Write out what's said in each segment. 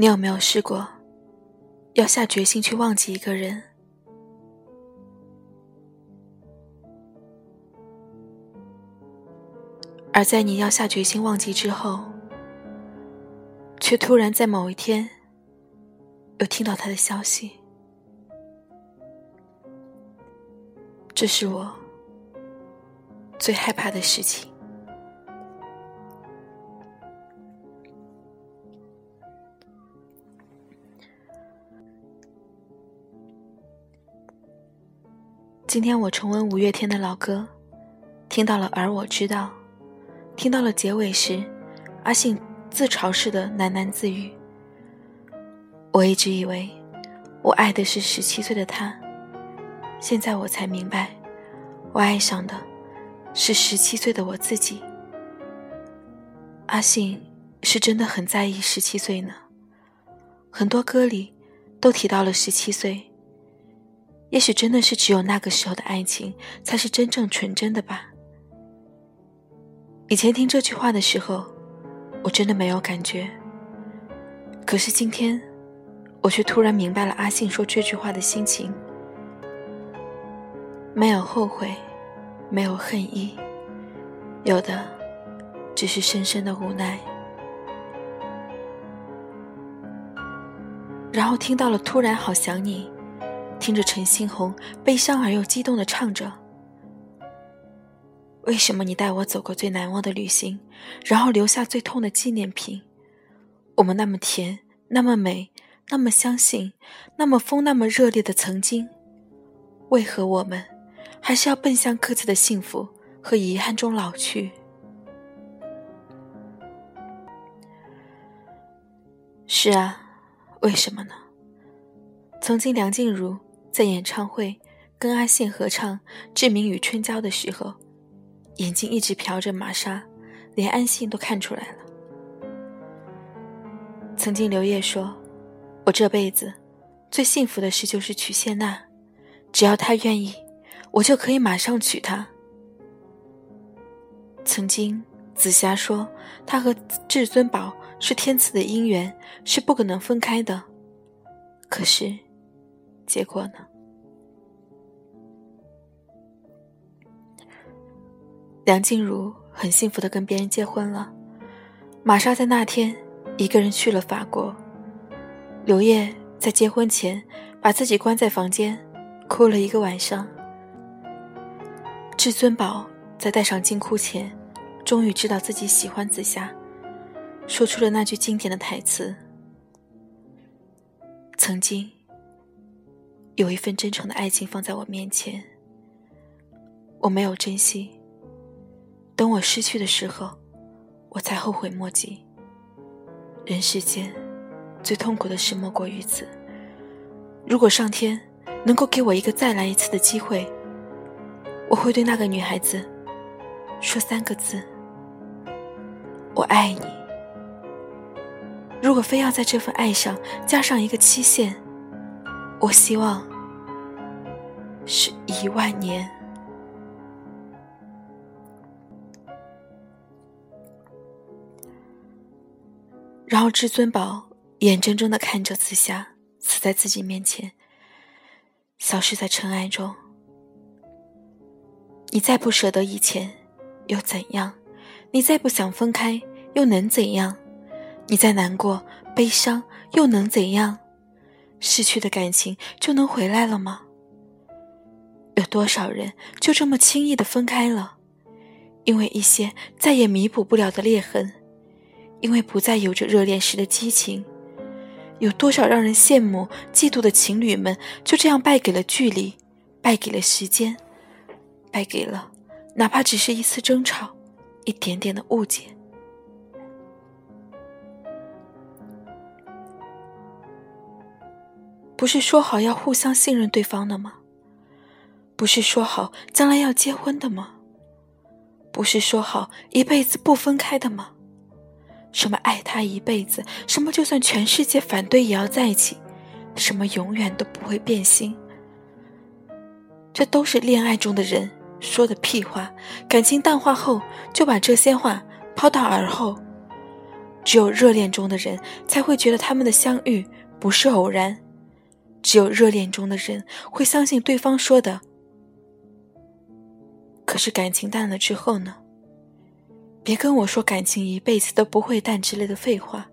你有没有试过，要下决心去忘记一个人，而在你要下决心忘记之后，却突然在某一天又听到他的消息？这是我最害怕的事情。今天我重温五月天的老歌，听到了《而我知道》，听到了结尾时阿信自嘲式的喃喃自语。我一直以为我爱的是十七岁的他，现在我才明白，我爱上的是十七岁的我自己。阿信是真的很在意十七岁呢，很多歌里都提到了十七岁。也许真的是只有那个时候的爱情才是真正纯真的吧。以前听这句话的时候，我真的没有感觉。可是今天，我却突然明白了阿信说这句话的心情：没有后悔，没有恨意，有的只是深深的无奈。然后听到了，突然好想你。听着陈星红悲伤而又激动的唱着：“为什么你带我走过最难忘的旅行，然后留下最痛的纪念品？我们那么甜，那么美，那么相信，那么疯，那么热烈的曾经，为何我们还是要奔向各自的幸福和遗憾中老去？是啊，为什么呢？曾经梁静茹。”在演唱会跟阿信合唱《志明与春娇》的时候，眼睛一直瞟着玛莎，连安信都看出来了。曾经刘烨说：“我这辈子最幸福的事就是娶谢娜，只要她愿意，我就可以马上娶她。”曾经紫霞说：“她和至尊宝是天赐的姻缘，是不可能分开的。”可是。结果呢？梁静茹很幸福的跟别人结婚了，玛莎在那天一个人去了法国。刘烨在结婚前把自己关在房间，哭了一个晚上。至尊宝在戴上金箍前，终于知道自己喜欢紫霞，说出了那句经典的台词：“曾经。”有一份真诚的爱情放在我面前，我没有珍惜。等我失去的时候，我才后悔莫及。人世间最痛苦的事莫过于此。如果上天能够给我一个再来一次的机会，我会对那个女孩子说三个字：我爱你。如果非要在这份爱上加上一个期限，我希望是一万年。然后至尊宝眼睁睁的看着紫霞死在自己面前，消失在尘埃中。你再不舍得以前，又怎样？你再不想分开，又能怎样？你再难过、悲伤，又能怎样？失去的感情就能回来了吗？有多少人就这么轻易的分开了？因为一些再也弥补不了的裂痕，因为不再有着热恋时的激情。有多少让人羡慕、嫉妒的情侣们，就这样败给了距离，败给了时间，败给了哪怕只是一次争吵，一点点的误解。不是说好要互相信任对方的吗？不是说好将来要结婚的吗？不是说好一辈子不分开的吗？什么爱他一辈子，什么就算全世界反对也要在一起，什么永远都不会变心，这都是恋爱中的人说的屁话。感情淡化后，就把这些话抛到耳后。只有热恋中的人才会觉得他们的相遇不是偶然，只有热恋中的人会相信对方说的。是感情淡了之后呢？别跟我说感情一辈子都不会淡之类的废话。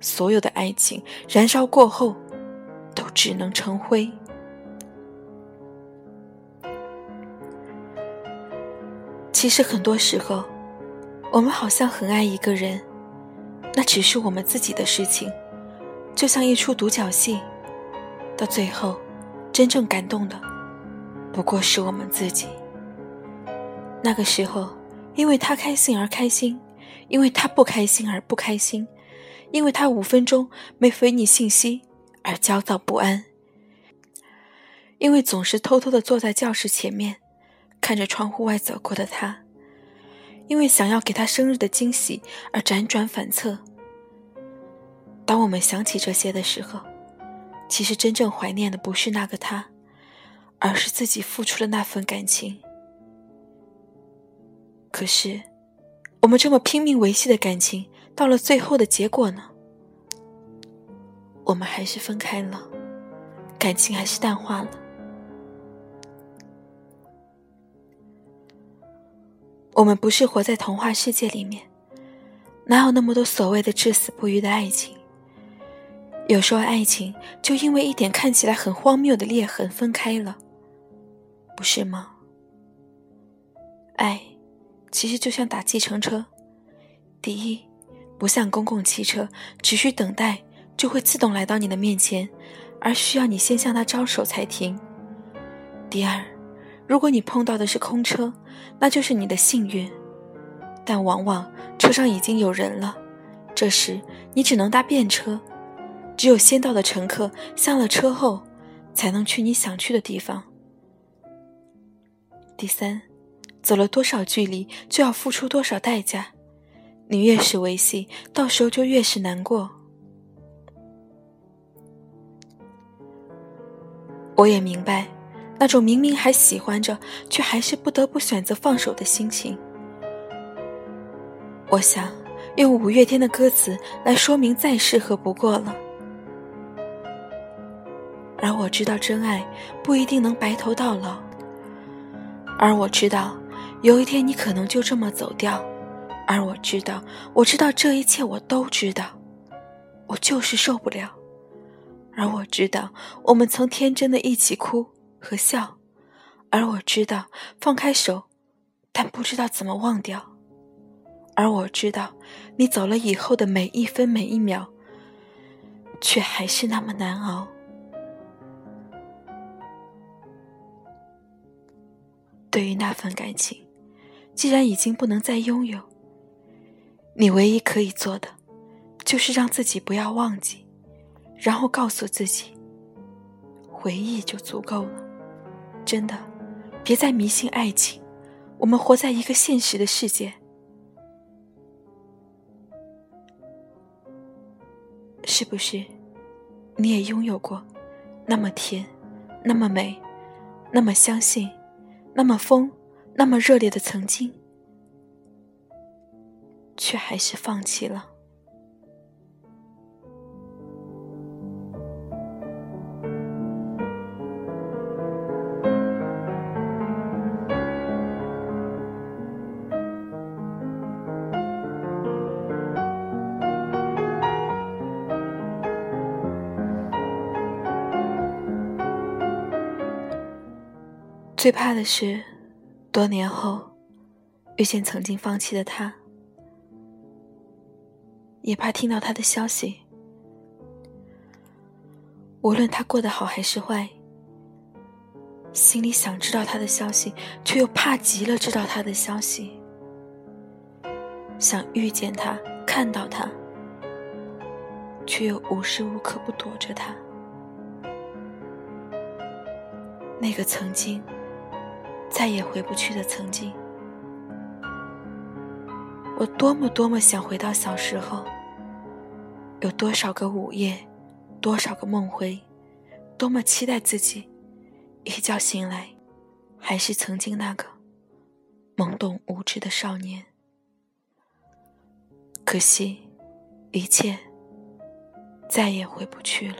所有的爱情燃烧过后，都只能成灰。其实很多时候，我们好像很爱一个人，那只是我们自己的事情，就像一出独角戏，到最后，真正感动的，不过是我们自己。那个时候，因为他开心而开心，因为他不开心而不开心。因为他五分钟没回你信息而焦躁不安，因为总是偷偷的坐在教室前面，看着窗户外走过的他，因为想要给他生日的惊喜而辗转反侧。当我们想起这些的时候，其实真正怀念的不是那个他，而是自己付出的那份感情。可是，我们这么拼命维系的感情。到了最后的结果呢？我们还是分开了，感情还是淡化了。我们不是活在童话世界里面，哪有那么多所谓的至死不渝的爱情？有时候爱情就因为一点看起来很荒谬的裂痕分开了，不是吗？爱，其实就像打计程车，第一。不像公共汽车，只需等待就会自动来到你的面前，而需要你先向他招手才停。第二，如果你碰到的是空车，那就是你的幸运，但往往车上已经有人了，这时你只能搭便车，只有先到的乘客下了车后，才能去你想去的地方。第三，走了多少距离，就要付出多少代价。你越是维系，到时候就越是难过。我也明白，那种明明还喜欢着，却还是不得不选择放手的心情。我想用五月天的歌词来说明，再适合不过了。而我知道，真爱不一定能白头到老。而我知道，有一天你可能就这么走掉。而我知道，我知道这一切，我都知道，我就是受不了。而我知道，我们曾天真的一起哭和笑。而我知道，放开手，但不知道怎么忘掉。而我知道，你走了以后的每一分每一秒，却还是那么难熬。对于那份感情，既然已经不能再拥有。你唯一可以做的，就是让自己不要忘记，然后告诉自己，回忆就足够了。真的，别再迷信爱情。我们活在一个现实的世界，是不是？你也拥有过那么甜、那么美、那么相信、那么疯、那么热烈的曾经？却还是放弃了。最怕的是，多年后遇见曾经放弃的他。也怕听到他的消息，无论他过得好还是坏，心里想知道他的消息，却又怕极了知道他的消息。想遇见他，看到他，却又无时无刻不躲着他。那个曾经，再也回不去的曾经。我多么多么想回到小时候，有多少个午夜，多少个梦回，多么期待自己一觉醒来，还是曾经那个懵懂无知的少年。可惜，一切再也回不去了。